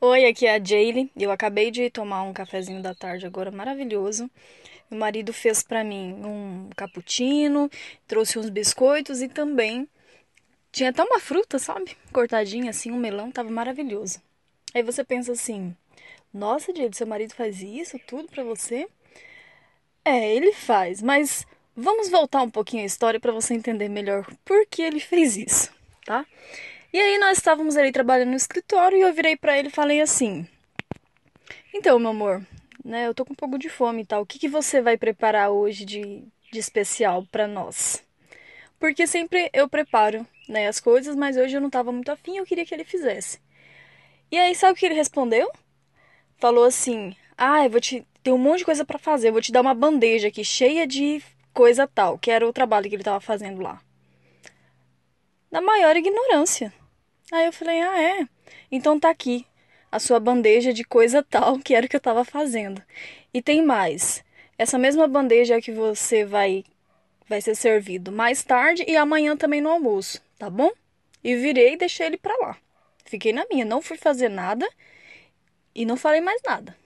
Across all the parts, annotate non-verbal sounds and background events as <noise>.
Oi, aqui é a Jaylee. Eu acabei de tomar um cafezinho da tarde agora maravilhoso. Meu marido fez para mim um cappuccino, trouxe uns biscoitos e também tinha até uma fruta, sabe? Cortadinha assim, um melão, tava maravilhoso. Aí você pensa assim: "Nossa, Jaylee, seu marido faz isso tudo para você?" É, ele faz, mas vamos voltar um pouquinho a história para você entender melhor por que ele fez isso, tá? E aí nós estávamos ali trabalhando no escritório e eu virei para ele e falei assim: "Então, meu amor, né, eu tô com um pouco de fome e tal. O que que você vai preparar hoje de, de especial para nós?" Porque sempre eu preparo, né, as coisas, mas hoje eu não tava muito afim, eu queria que ele fizesse. E aí sabe o que ele respondeu? Falou assim: "Ah, eu vou te tem um monte de coisa para fazer, eu vou te dar uma bandeja aqui cheia de coisa tal", que era o trabalho que ele tava fazendo lá. Na maior ignorância. Aí eu falei: "Ah, é? Então tá aqui a sua bandeja de coisa tal, que era o que eu tava fazendo. E tem mais. Essa mesma bandeja é que você vai vai ser servido mais tarde e amanhã também no almoço, tá bom?" E virei e deixei ele para lá. Fiquei na minha, não fui fazer nada e não falei mais nada.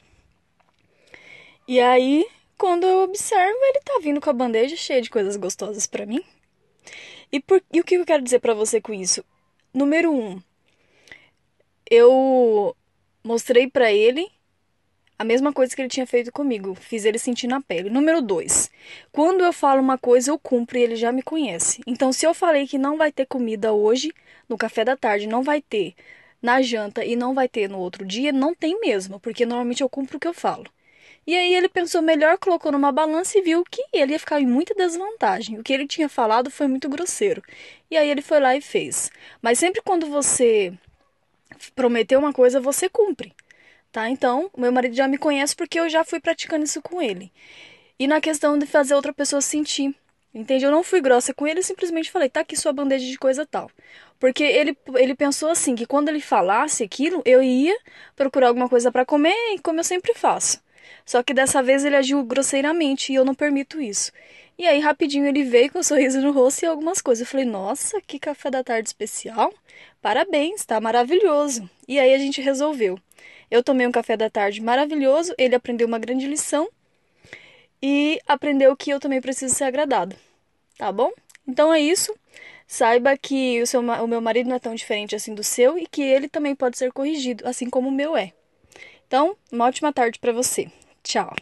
E aí, quando eu observo, ele tá vindo com a bandeja cheia de coisas gostosas para mim. E, por, e o que eu quero dizer para você com isso? Número um, eu mostrei para ele a mesma coisa que ele tinha feito comigo, fiz ele sentir na pele. Número dois, quando eu falo uma coisa, eu cumpro e ele já me conhece. Então, se eu falei que não vai ter comida hoje, no café da tarde, não vai ter na janta e não vai ter no outro dia, não tem mesmo, porque normalmente eu cumpro o que eu falo. E aí ele pensou melhor, colocou numa balança e viu que ele ia ficar em muita desvantagem. O que ele tinha falado foi muito grosseiro. E aí ele foi lá e fez. Mas sempre quando você prometeu uma coisa, você cumpre. Tá? Então, meu marido já me conhece porque eu já fui praticando isso com ele. E na questão de fazer outra pessoa sentir. Entende? Eu não fui grossa com ele, simplesmente falei, tá aqui sua bandeja de coisa tal. Porque ele, ele pensou assim, que quando ele falasse aquilo, eu ia procurar alguma coisa para comer, como eu sempre faço. Só que dessa vez ele agiu grosseiramente e eu não permito isso. E aí, rapidinho, ele veio com um <laughs> sorriso no rosto e algumas coisas. Eu falei, nossa, que café da tarde especial! Parabéns, tá maravilhoso. E aí a gente resolveu. Eu tomei um café da tarde maravilhoso, ele aprendeu uma grande lição e aprendeu que eu também preciso ser agradado. Tá bom? Então é isso. Saiba que o, seu, o meu marido não é tão diferente assim do seu e que ele também pode ser corrigido, assim como o meu é. Então, uma ótima tarde para você. Tchau.